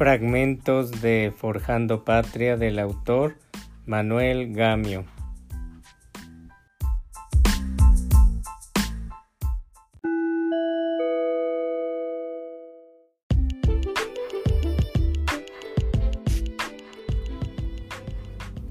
Fragmentos de Forjando Patria del autor Manuel Gamio.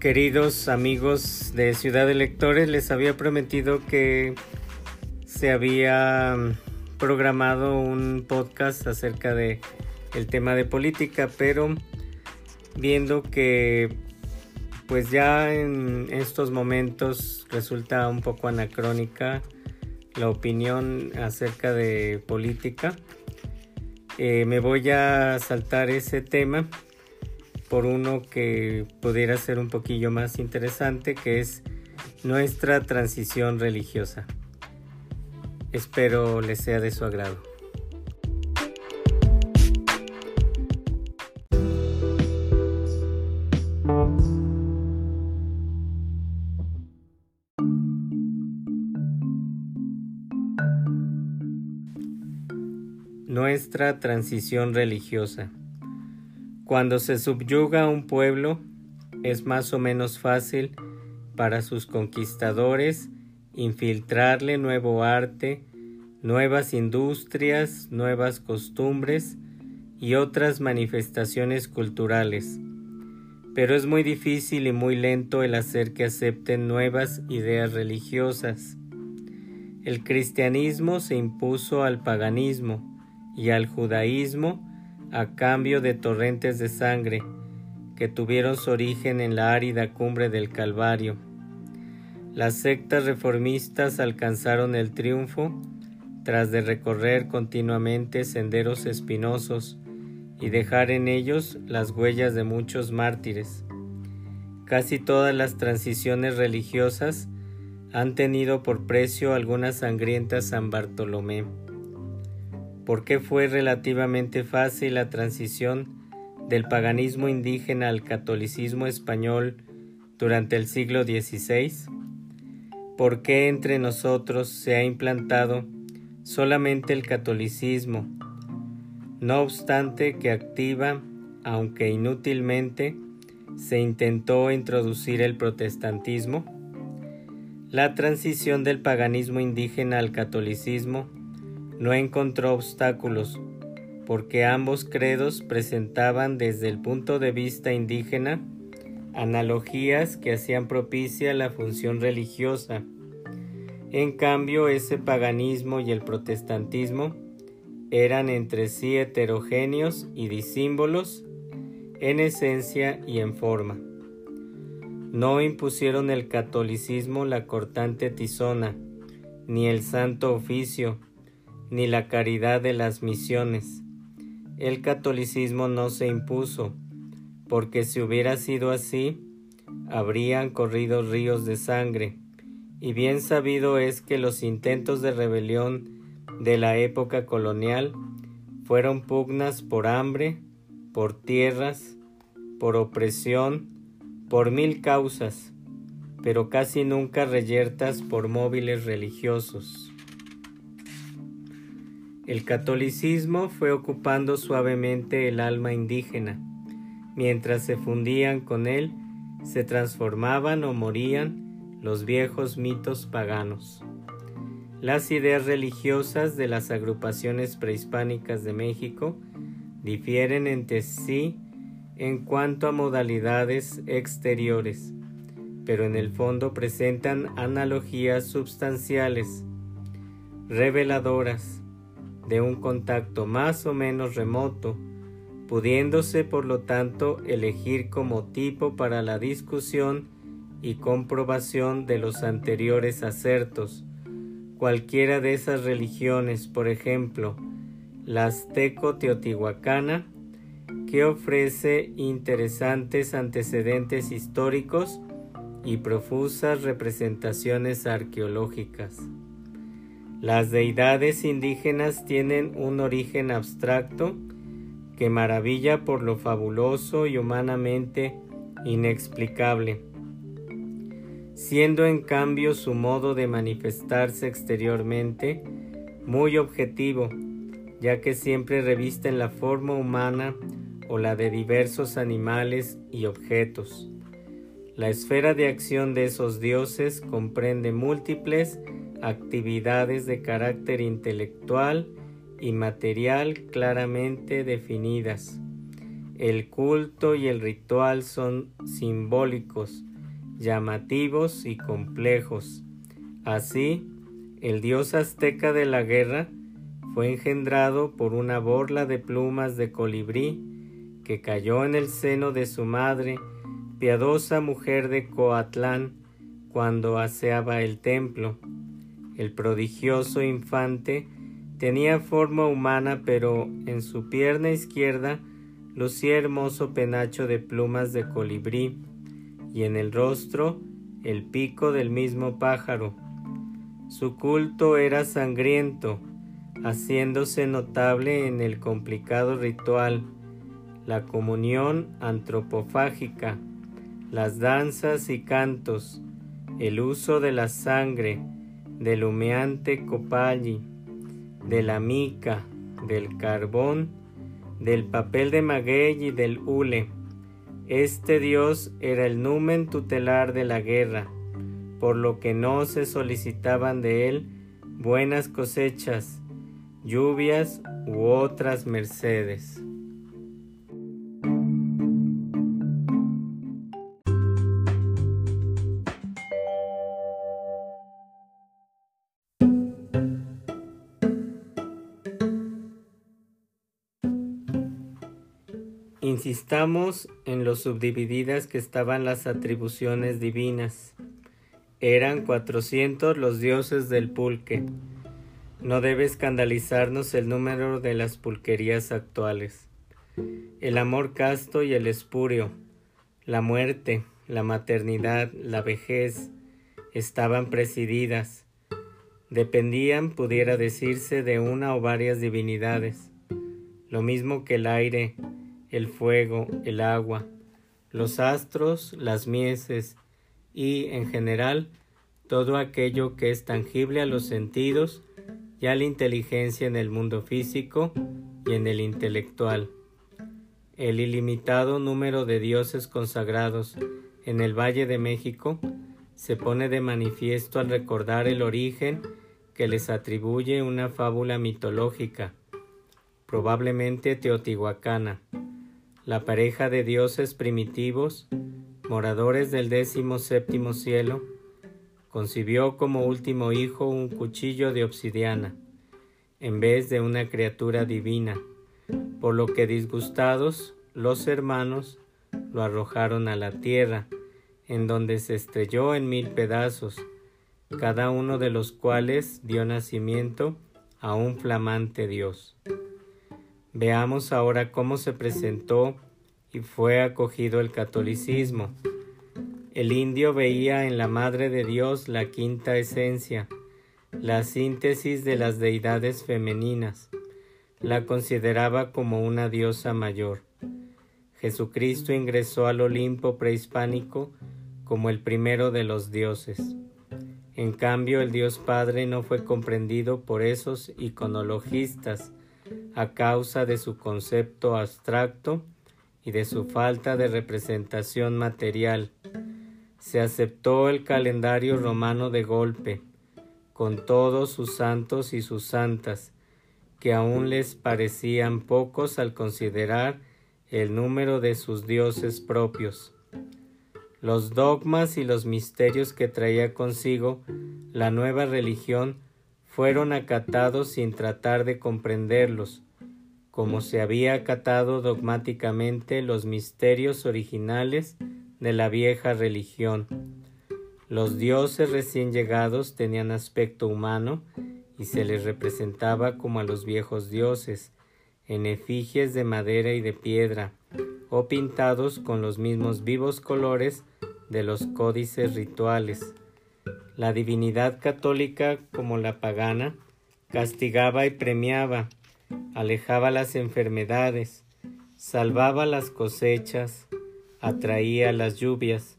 Queridos amigos de Ciudad de Lectores, les había prometido que se había programado un podcast acerca de el tema de política, pero viendo que pues ya en estos momentos resulta un poco anacrónica la opinión acerca de política, eh, me voy a saltar ese tema por uno que pudiera ser un poquillo más interesante, que es nuestra transición religiosa. Espero les sea de su agrado. Transición religiosa. Cuando se subyuga a un pueblo, es más o menos fácil para sus conquistadores infiltrarle nuevo arte, nuevas industrias, nuevas costumbres y otras manifestaciones culturales. Pero es muy difícil y muy lento el hacer que acepten nuevas ideas religiosas. El cristianismo se impuso al paganismo, y al judaísmo a cambio de torrentes de sangre que tuvieron su origen en la árida cumbre del Calvario. Las sectas reformistas alcanzaron el triunfo tras de recorrer continuamente senderos espinosos y dejar en ellos las huellas de muchos mártires. Casi todas las transiciones religiosas han tenido por precio alguna sangrienta San Bartolomé. ¿Por qué fue relativamente fácil la transición del paganismo indígena al catolicismo español durante el siglo XVI? ¿Por qué entre nosotros se ha implantado solamente el catolicismo, no obstante que activa, aunque inútilmente, se intentó introducir el protestantismo? La transición del paganismo indígena al catolicismo no encontró obstáculos, porque ambos credos presentaban desde el punto de vista indígena analogías que hacían propicia la función religiosa. En cambio, ese paganismo y el protestantismo eran entre sí heterogéneos y disímbolos en esencia y en forma. No impusieron el catolicismo la cortante tizona, ni el santo oficio, ni la caridad de las misiones. El catolicismo no se impuso, porque si hubiera sido así, habrían corrido ríos de sangre, y bien sabido es que los intentos de rebelión de la época colonial fueron pugnas por hambre, por tierras, por opresión, por mil causas, pero casi nunca reyertas por móviles religiosos. El catolicismo fue ocupando suavemente el alma indígena. Mientras se fundían con él, se transformaban o morían los viejos mitos paganos. Las ideas religiosas de las agrupaciones prehispánicas de México difieren entre sí en cuanto a modalidades exteriores, pero en el fondo presentan analogías substanciales, reveladoras, de un contacto más o menos remoto, pudiéndose por lo tanto elegir como tipo para la discusión y comprobación de los anteriores acertos. Cualquiera de esas religiones, por ejemplo, la azteco-teotihuacana, que ofrece interesantes antecedentes históricos y profusas representaciones arqueológicas. Las deidades indígenas tienen un origen abstracto que maravilla por lo fabuloso y humanamente inexplicable, siendo en cambio su modo de manifestarse exteriormente muy objetivo, ya que siempre revisten la forma humana o la de diversos animales y objetos. La esfera de acción de esos dioses comprende múltiples actividades de carácter intelectual y material claramente definidas. El culto y el ritual son simbólicos, llamativos y complejos. Así, el dios azteca de la guerra fue engendrado por una borla de plumas de colibrí que cayó en el seno de su madre, piadosa mujer de Coatlán, cuando aseaba el templo. El prodigioso infante tenía forma humana, pero en su pierna izquierda lucía hermoso penacho de plumas de colibrí, y en el rostro el pico del mismo pájaro. Su culto era sangriento, haciéndose notable en el complicado ritual, la comunión antropofágica, las danzas y cantos, el uso de la sangre, del humeante copalli, de la mica, del carbón, del papel de maguey y del hule. Este dios era el numen tutelar de la guerra, por lo que no se solicitaban de él buenas cosechas, lluvias u otras mercedes. Insistamos en lo subdivididas que estaban las atribuciones divinas. Eran cuatrocientos los dioses del pulque. No debe escandalizarnos el número de las pulquerías actuales. El amor casto y el espurio, la muerte, la maternidad, la vejez, estaban presididas. Dependían, pudiera decirse, de una o varias divinidades. Lo mismo que el aire, el fuego, el agua, los astros, las mieses y, en general, todo aquello que es tangible a los sentidos y a la inteligencia en el mundo físico y en el intelectual. El ilimitado número de dioses consagrados en el Valle de México se pone de manifiesto al recordar el origen que les atribuye una fábula mitológica, probablemente teotihuacana, la pareja de dioses primitivos, moradores del décimo séptimo cielo, concibió como último hijo un cuchillo de obsidiana, en vez de una criatura divina, por lo que disgustados los hermanos lo arrojaron a la tierra, en donde se estrelló en mil pedazos, cada uno de los cuales dio nacimiento a un flamante Dios. Veamos ahora cómo se presentó y fue acogido el catolicismo. El indio veía en la Madre de Dios la quinta esencia, la síntesis de las deidades femeninas. La consideraba como una diosa mayor. Jesucristo ingresó al Olimpo prehispánico como el primero de los dioses. En cambio, el Dios Padre no fue comprendido por esos iconologistas a causa de su concepto abstracto y de su falta de representación material se aceptó el calendario romano de golpe, con todos sus santos y sus santas, que aún les parecían pocos al considerar el número de sus dioses propios. Los dogmas y los misterios que traía consigo la nueva religión fueron acatados sin tratar de comprenderlos, como se había acatado dogmáticamente los misterios originales de la vieja religión. Los dioses recién llegados tenían aspecto humano y se les representaba como a los viejos dioses, en efigies de madera y de piedra, o pintados con los mismos vivos colores de los códices rituales. La divinidad católica, como la pagana, castigaba y premiaba, alejaba las enfermedades, salvaba las cosechas, atraía las lluvias.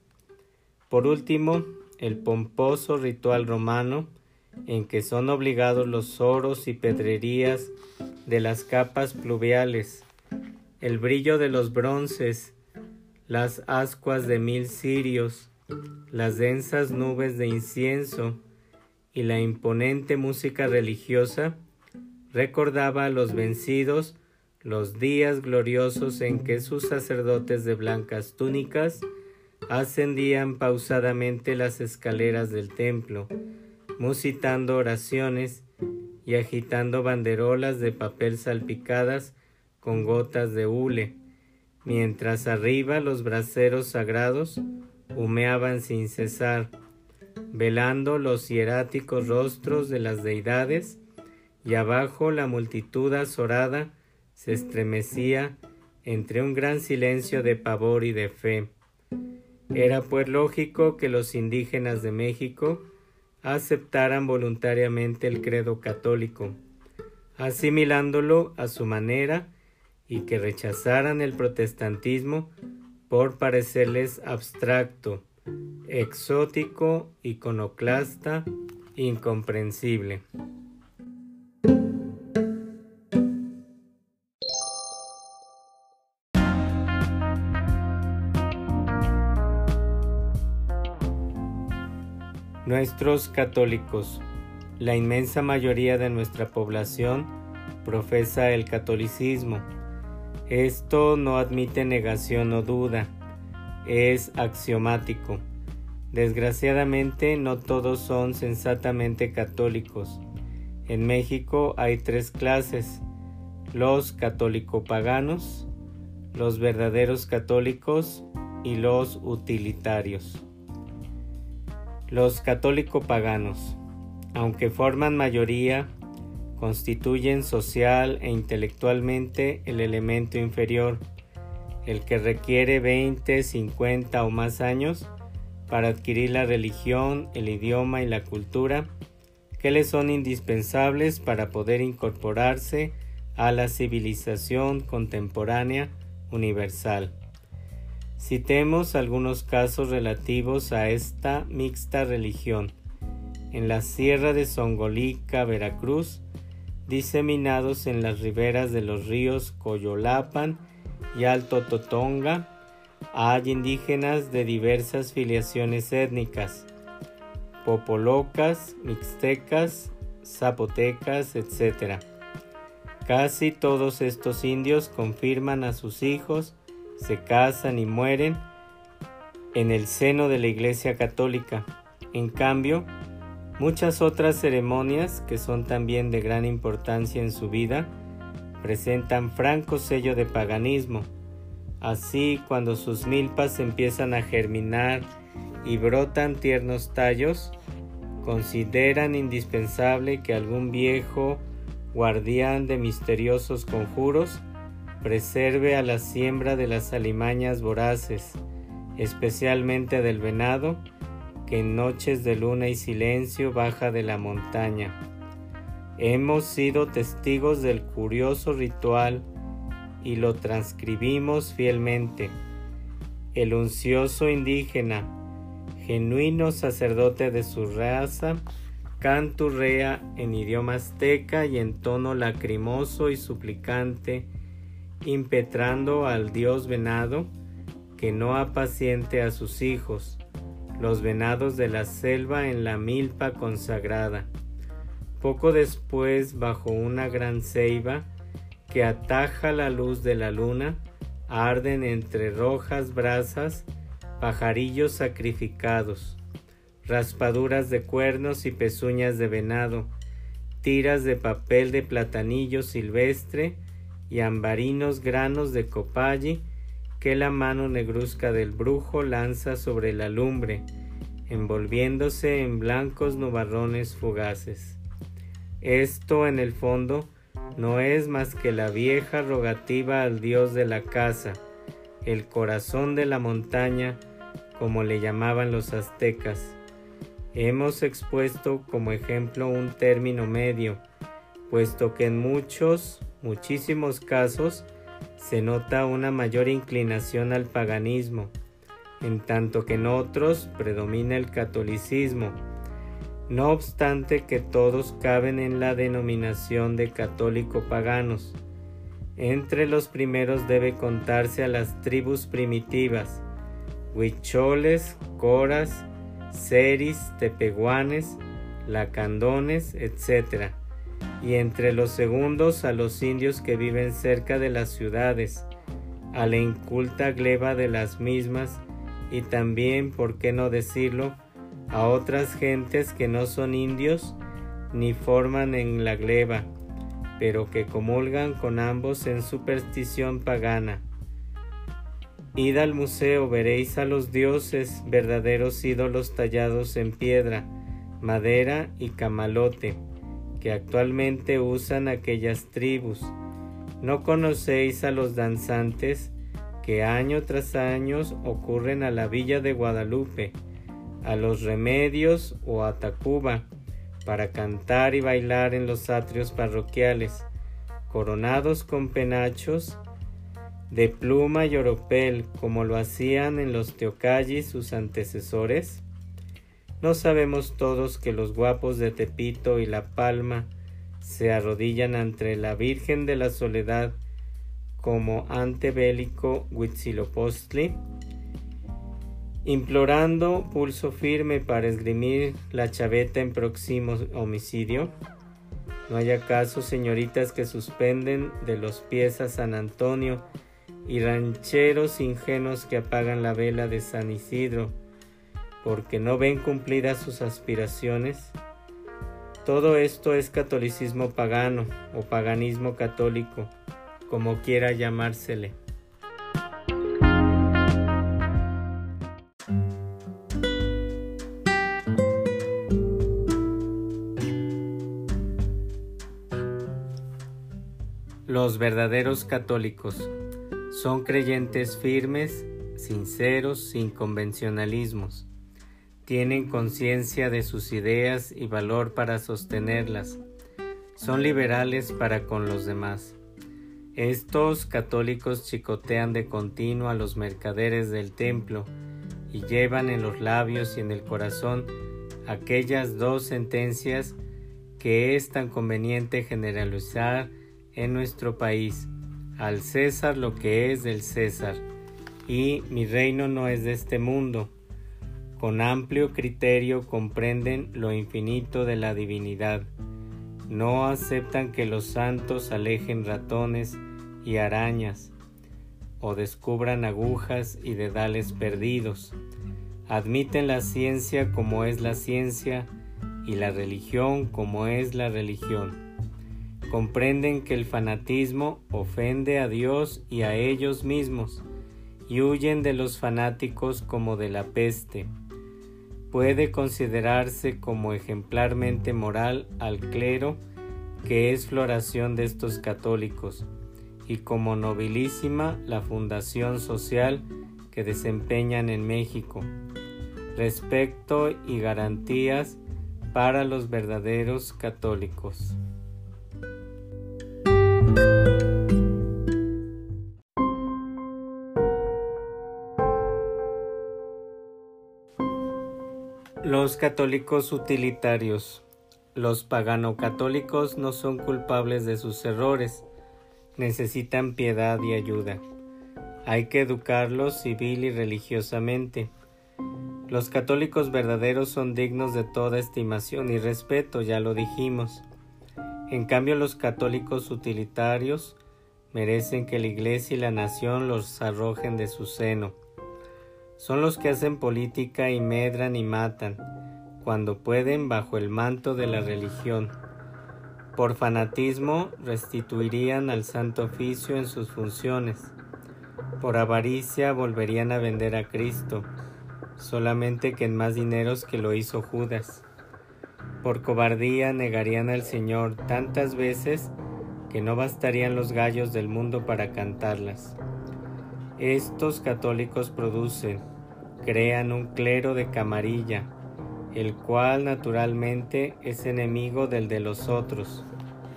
Por último, el pomposo ritual romano, en que son obligados los oros y pedrerías de las capas pluviales, el brillo de los bronces, las ascuas de mil cirios, las densas nubes de incienso y la imponente música religiosa recordaba a los vencidos los días gloriosos en que sus sacerdotes de blancas túnicas ascendían pausadamente las escaleras del templo, musitando oraciones y agitando banderolas de papel salpicadas con gotas de hule, mientras arriba los braseros sagrados humeaban sin cesar, velando los hieráticos rostros de las deidades, y abajo la multitud azorada se estremecía entre un gran silencio de pavor y de fe. Era pues lógico que los indígenas de México aceptaran voluntariamente el credo católico, asimilándolo a su manera y que rechazaran el protestantismo por parecerles abstracto, exótico, iconoclasta, incomprensible. Nuestros católicos, la inmensa mayoría de nuestra población profesa el catolicismo. Esto no admite negación o duda, es axiomático. Desgraciadamente no todos son sensatamente católicos. En México hay tres clases, los católico-paganos, los verdaderos católicos y los utilitarios. Los católico-paganos, aunque forman mayoría, constituyen social e intelectualmente el elemento inferior, el que requiere 20, 50 o más años para adquirir la religión, el idioma y la cultura que le son indispensables para poder incorporarse a la civilización contemporánea universal. Citemos algunos casos relativos a esta mixta religión. En la sierra de Songolica, Veracruz, diseminados en las riberas de los ríos Coyolapan y Alto Totonga, hay indígenas de diversas filiaciones étnicas, popolocas, mixtecas, zapotecas, etc. Casi todos estos indios confirman a sus hijos se casan y mueren en el seno de la Iglesia Católica. En cambio, muchas otras ceremonias que son también de gran importancia en su vida presentan franco sello de paganismo. Así, cuando sus milpas empiezan a germinar y brotan tiernos tallos, consideran indispensable que algún viejo guardián de misteriosos conjuros preserve a la siembra de las alimañas voraces, especialmente del venado, en noches de luna y silencio baja de la montaña. Hemos sido testigos del curioso ritual y lo transcribimos fielmente. El uncioso indígena, genuino sacerdote de su raza, canturrea en idioma azteca y en tono lacrimoso y suplicante, impetrando al dios venado que no apaciente a sus hijos, los venados de la selva en la milpa consagrada. Poco después, bajo una gran ceiba que ataja la luz de la luna, arden entre rojas brasas pajarillos sacrificados, raspaduras de cuernos y pezuñas de venado, tiras de papel de platanillo silvestre, y ambarinos granos de copalli que la mano negruzca del brujo lanza sobre la lumbre, envolviéndose en blancos nubarrones fugaces. Esto en el fondo no es más que la vieja rogativa al dios de la casa, el corazón de la montaña, como le llamaban los aztecas. Hemos expuesto como ejemplo un término medio, puesto que en muchos muchísimos casos se nota una mayor inclinación al paganismo, en tanto que en otros predomina el catolicismo, no obstante que todos caben en la denominación de católico paganos. Entre los primeros debe contarse a las tribus primitivas, huicholes, coras, seris, tepehuanes, lacandones, etc. Y entre los segundos a los indios que viven cerca de las ciudades, a la inculta gleba de las mismas y también, por qué no decirlo, a otras gentes que no son indios ni forman en la gleba, pero que comulgan con ambos en superstición pagana. Id al museo, veréis a los dioses, verdaderos ídolos tallados en piedra, madera y camalote, que actualmente usan aquellas tribus. ¿No conocéis a los danzantes que año tras año ocurren a la villa de Guadalupe, a los remedios o a Tacuba, para cantar y bailar en los atrios parroquiales, coronados con penachos de pluma y oropel, como lo hacían en los teocallis sus antecesores? ¿No sabemos todos que los guapos de Tepito y La Palma se arrodillan ante la Virgen de la Soledad como antebélico Huitzilopochtli? implorando pulso firme para esgrimir la chaveta en próximo homicidio? ¿No hay acaso señoritas que suspenden de los pies a San Antonio y rancheros ingenuos que apagan la vela de San Isidro porque no ven cumplidas sus aspiraciones? Todo esto es catolicismo pagano o paganismo católico, como quiera llamársele. Los verdaderos católicos son creyentes firmes, sinceros, sin convencionalismos. Tienen conciencia de sus ideas y valor para sostenerlas. Son liberales para con los demás. Estos católicos chicotean de continuo a los mercaderes del templo y llevan en los labios y en el corazón aquellas dos sentencias que es tan conveniente generalizar en nuestro país, al César lo que es del César, y mi reino no es de este mundo. Con amplio criterio comprenden lo infinito de la divinidad. No aceptan que los santos alejen ratones y arañas, o descubran agujas y dedales perdidos. Admiten la ciencia como es la ciencia y la religión como es la religión comprenden que el fanatismo ofende a Dios y a ellos mismos y huyen de los fanáticos como de la peste. Puede considerarse como ejemplarmente moral al clero que es floración de estos católicos y como nobilísima la fundación social que desempeñan en México. Respecto y garantías para los verdaderos católicos. Los católicos utilitarios. Los pagano-católicos no son culpables de sus errores, necesitan piedad y ayuda. Hay que educarlos civil y religiosamente. Los católicos verdaderos son dignos de toda estimación y respeto, ya lo dijimos. En cambio, los católicos utilitarios merecen que la Iglesia y la nación los arrojen de su seno. Son los que hacen política y medran y matan, cuando pueden bajo el manto de la religión. Por fanatismo restituirían al santo oficio en sus funciones. Por avaricia volverían a vender a Cristo, solamente que en más dineros que lo hizo Judas. Por cobardía negarían al Señor tantas veces que no bastarían los gallos del mundo para cantarlas. Estos católicos producen, crean un clero de camarilla, el cual naturalmente es enemigo del de los otros,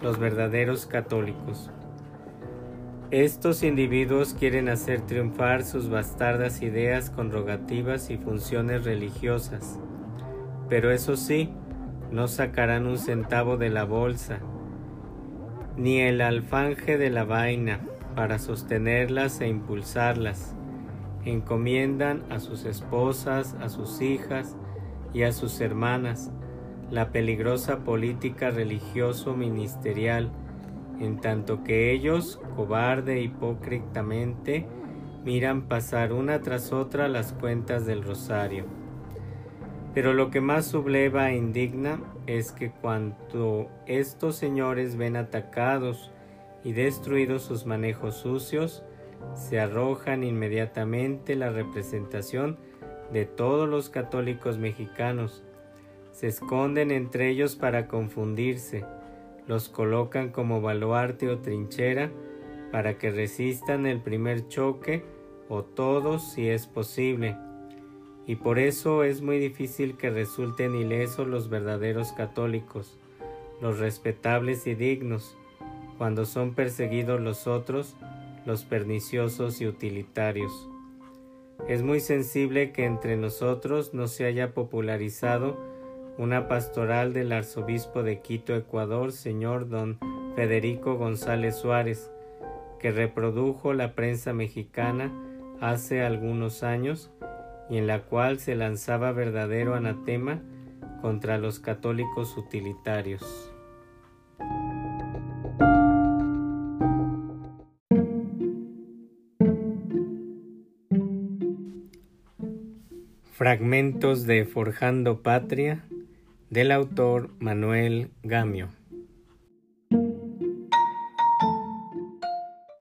los verdaderos católicos. Estos individuos quieren hacer triunfar sus bastardas ideas con rogativas y funciones religiosas, pero eso sí, no sacarán un centavo de la bolsa, ni el alfanje de la vaina para sostenerlas e impulsarlas. Encomiendan a sus esposas, a sus hijas y a sus hermanas la peligrosa política religioso-ministerial, en tanto que ellos, cobarde e hipócritamente, miran pasar una tras otra las cuentas del rosario. Pero lo que más subleva e indigna es que cuando estos señores ven atacados y destruidos sus manejos sucios, se arrojan inmediatamente la representación de todos los católicos mexicanos, se esconden entre ellos para confundirse, los colocan como baluarte o trinchera para que resistan el primer choque o todos si es posible. Y por eso es muy difícil que resulten ilesos los verdaderos católicos, los respetables y dignos, cuando son perseguidos los otros, los perniciosos y utilitarios. Es muy sensible que entre nosotros no se haya popularizado una pastoral del arzobispo de Quito, Ecuador, señor don Federico González Suárez, que reprodujo la prensa mexicana hace algunos años y en la cual se lanzaba verdadero anatema contra los católicos utilitarios. Fragmentos de Forjando Patria del autor Manuel Gamio.